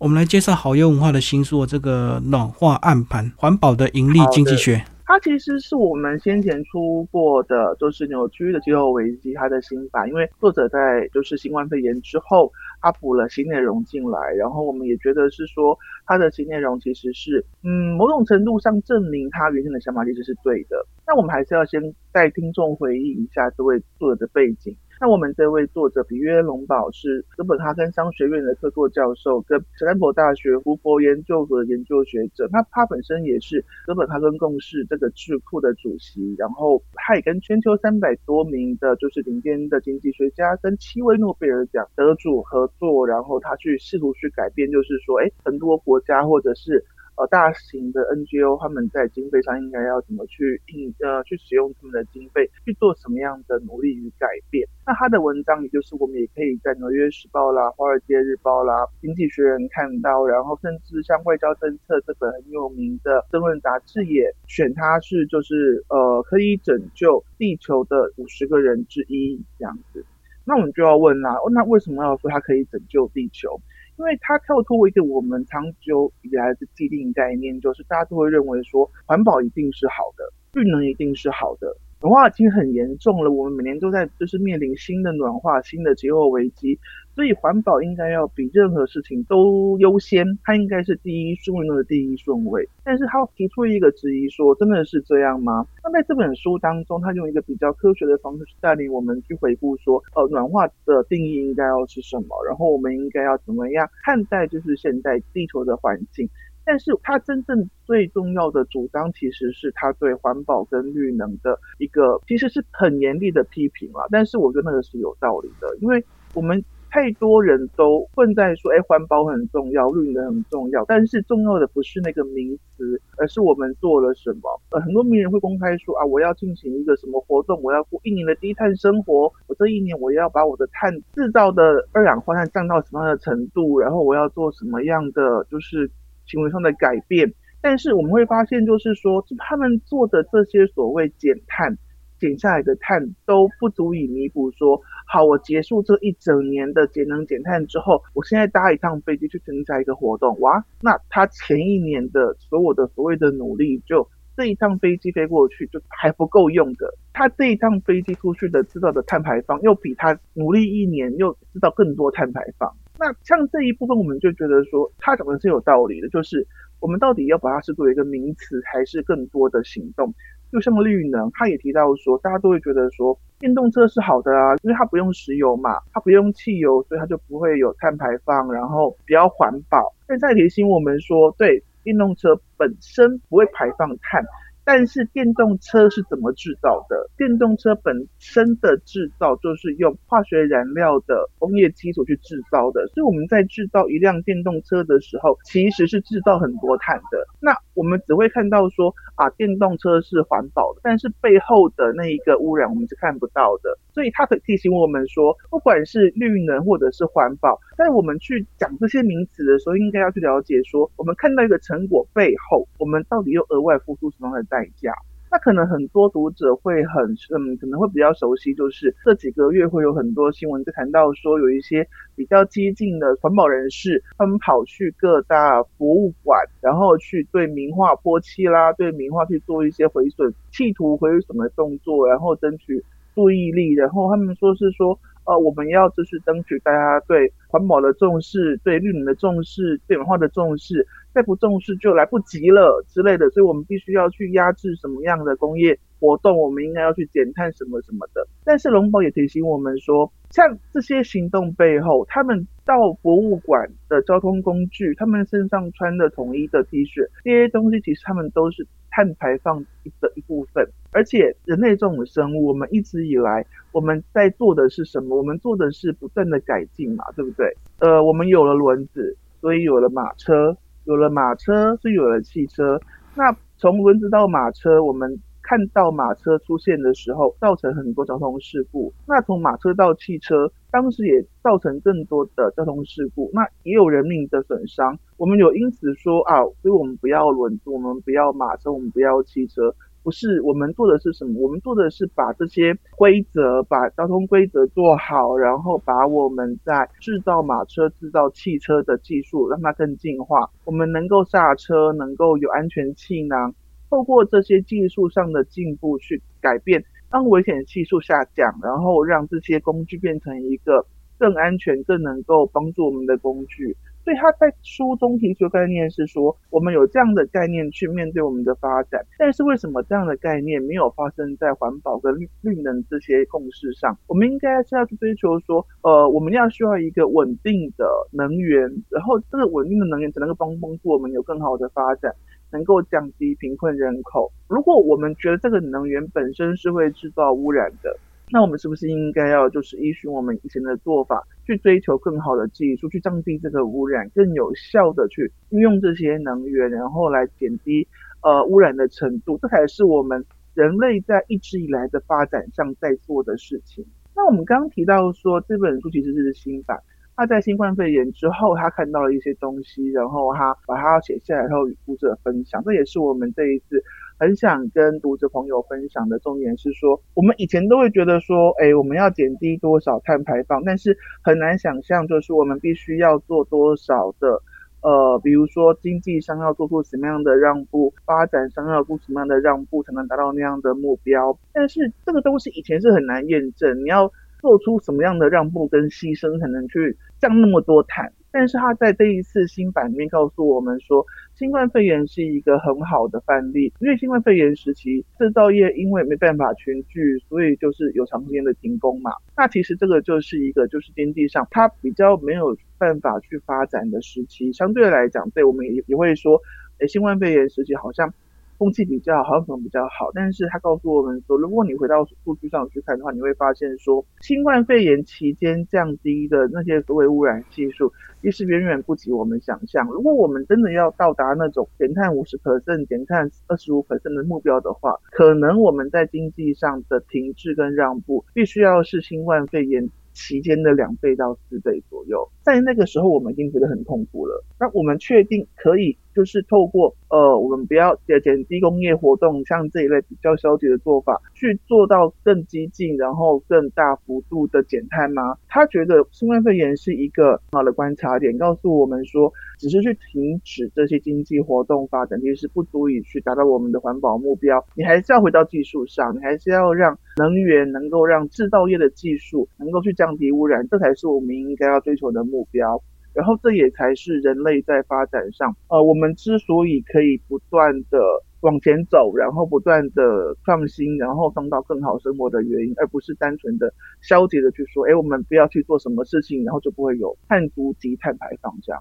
我们来介绍好优文化的新书《这个暖化暗盘：环保的盈利经济学》。它其实是我们先前出过的，就是扭曲的气候危机它的新版，因为作者在就是新冠肺炎之后，他补了新内容进来，然后我们也觉得是说他的新内容其实是，嗯，某种程度上证明他原先的想法其实是对的。那我们还是要先带听众回忆一下这位作者的背景。那我们这位作者比约龙堡是哥本哈根商学院的客座教授，跟斯坦福大学胡佛研究所的研究学者。那他本身也是哥本哈根共识这个智库的主席，然后他也跟全球三百多名的就是顶尖的经济学家跟七位诺贝尔奖得主合作，然后他去试图去改变，就是说，哎，很多国家或者是。呃，大型的 NGO 他们在经费上应该要怎么去应呃去使用他们的经费去做什么样的努力与改变？那他的文章，也就是我们也可以在纽约时报啦、华尔街日报啦、经济学人看到，然后甚至像外交政策这本很有名的争论杂志也选他是就是呃可以拯救地球的五十个人之一这样子。那我们就要问啦，那为什么要说他可以拯救地球？因为它跳脱一个我们长久以来的既定概念，就是大家都会认为说环保一定是好的，绿能一定是好的。暖化已经很严重了，我们每年都在就是面临新的暖化、新的气候危机。所以环保应该要比任何事情都优先，它应该是第一顺位中的第一顺位。但是他提出一个质疑，说真的是这样吗？那在这本书当中，他用一个比较科学的方式去带领我们去回顾，说呃暖化的定义应该要是什么，然后我们应该要怎么样看待就是现在地球的环境。但是他真正最重要的主张，其实是他对环保跟绿能的一个其实是很严厉的批评啊。但是我觉得那个是有道理的，因为我们。太多人都混在说，哎，环保很重要，绿能很重要，但是重要的不是那个名词，而是我们做了什么。呃，很多名人会公开说，啊，我要进行一个什么活动，我要过一年的低碳生活，我这一年我要把我的碳制造的二氧化碳降到什么样的程度，然后我要做什么样的就是行为上的改变。但是我们会发现，就是说，他们做的这些所谓减碳。减下来的碳都不足以弥补。说好，我结束这一整年的节能减碳之后，我现在搭一趟飞机去参加一个活动，哇，那他前一年的所有的所谓的努力，就这一趟飞机飞过去就还不够用的。他这一趟飞机出去的制造的碳排放，又比他努力一年又制造更多碳排放。那像这一部分，我们就觉得说，他讲的是有道理的，就是我们到底要把它视作一个名词，还是更多的行动？就像绿能，他也提到说，大家都会觉得说，电动车是好的啊，因为它不用石油嘛，它不用汽油，所以它就不会有碳排放，然后比较环保。现在提醒我们说，对，电动车本身不会排放碳。但是电动车是怎么制造的？电动车本身的制造就是用化学燃料的工业基础去制造的，所以我们在制造一辆电动车的时候，其实是制造很多碳的。那我们只会看到说啊，电动车是环保的，但是背后的那一个污染我们是看不到的。所以它可提醒我们说，不管是绿能或者是环保，在我们去讲这些名词的时候，应该要去了解说，我们看到一个成果背后，我们到底又额外付出什么样的？代价，那可能很多读者会很嗯，可能会比较熟悉，就是这几个月会有很多新闻在谈到说，有一些比较激进的环保人士，他们跑去各大博物馆，然后去对名画泼漆啦，对名画去做一些毁损，企图毁损的动作，然后争取注意力，然后他们说是说。呃，我们要就是争取大家对环保的重视，对绿能的重视，对文化的重视，再不重视就来不及了之类的，所以我们必须要去压制什么样的工业活动，我们应该要去减碳什么什么的。但是龙宝也提醒我们说，像这些行动背后，他们到博物馆的交通工具，他们身上穿的统一的 T 恤，这些东西其实他们都是碳排放的一部分。而且人类这种生物，我们一直以来我们在做的是什么？我们做的是不断的改进嘛，对不对？呃，我们有了轮子，所以有了马车，有了马车，所以有了汽车。那从轮子到马车，我们看到马车出现的时候，造成很多交通事故。那从马车到汽车，当时也造成更多的交通事故，那也有人命的损伤。我们有因此说啊，所以我们不要轮子，我们不要马车，我们不要汽车。不是我们做的是什么？我们做的是把这些规则，把交通规则做好，然后把我们在制造马车、制造汽车的技术让它更进化。我们能够刹车，能够有安全气囊，透过这些技术上的进步去改变，让危险系数下降，然后让这些工具变成一个更安全、更能够帮助我们的工具。所以他在书中提出概念是说，我们有这样的概念去面对我们的发展，但是为什么这样的概念没有发生在环保跟绿能这些共识上？我们应该是要去追求说，呃，我们要需要一个稳定的能源，然后这个稳定的能源才能够帮帮助我们有更好的发展，能够降低贫困人口。如果我们觉得这个能源本身是会制造污染的，那我们是不是应该要就是依循我们以前的做法，去追求更好的技术，去降低这个污染，更有效的去运用这些能源，然后来减低呃污染的程度，这才是我们人类在一直以来的发展上在做的事情。那我们刚刚提到说这本书其实是新版，他在新冠肺炎之后，他看到了一些东西，然后他把它写下来，然后与读者分享，这也是我们这一次。很想跟读者朋友分享的重点是说，我们以前都会觉得说，哎，我们要减低多少碳排放，但是很难想象，就是我们必须要做多少的，呃，比如说经济上要做出什么样的让步，发展上要做什么样的让步，才能达到那样的目标。但是这个东西以前是很难验证，你要做出什么样的让步跟牺牲，才能去降那么多碳。但是他在这一次新版里面告诉我们说，新冠肺炎是一个很好的范例。因为新冠肺炎时期制造业因为没办法群聚，所以就是有长时间的停工嘛。那其实这个就是一个就是经济上它比较没有办法去发展的时期。相对来讲，对我们也也会说，诶，新冠肺炎时期好像。空气比较好，可能比较好，但是他告诉我们说，如果你回到数据上去看的话，你会发现说，新冠肺炎期间降低的那些所谓污染系数，其实远远不及我们想象。如果我们真的要到达那种减碳五十 percent、减碳二十五 percent 的目标的话，可能我们在经济上的停滞跟让步，必须要是新冠肺炎。期间的两倍到四倍左右，在那个时候我们已经觉得很痛苦了。那我们确定可以就是透过呃，我们不要减减低工业活动，像这一类比较消极的做法，去做到更激进，然后更大幅度的减碳吗？他觉得新冠肺炎是一个很好的观察点，告诉我们说，只是去停止这些经济活动发展，其实不足以去达到我们的环保目标。你还是要回到技术上，你还是要让能源能够让制造业的技术能够去。降低污染，这才是我们应该要追求的目标。然后，这也才是人类在发展上，呃，我们之所以可以不断的往前走，然后不断的创新，然后创造更好生活的原因，而不是单纯的消极的去说，哎，我们不要去做什么事情，然后就不会有碳足迹、碳排放这样。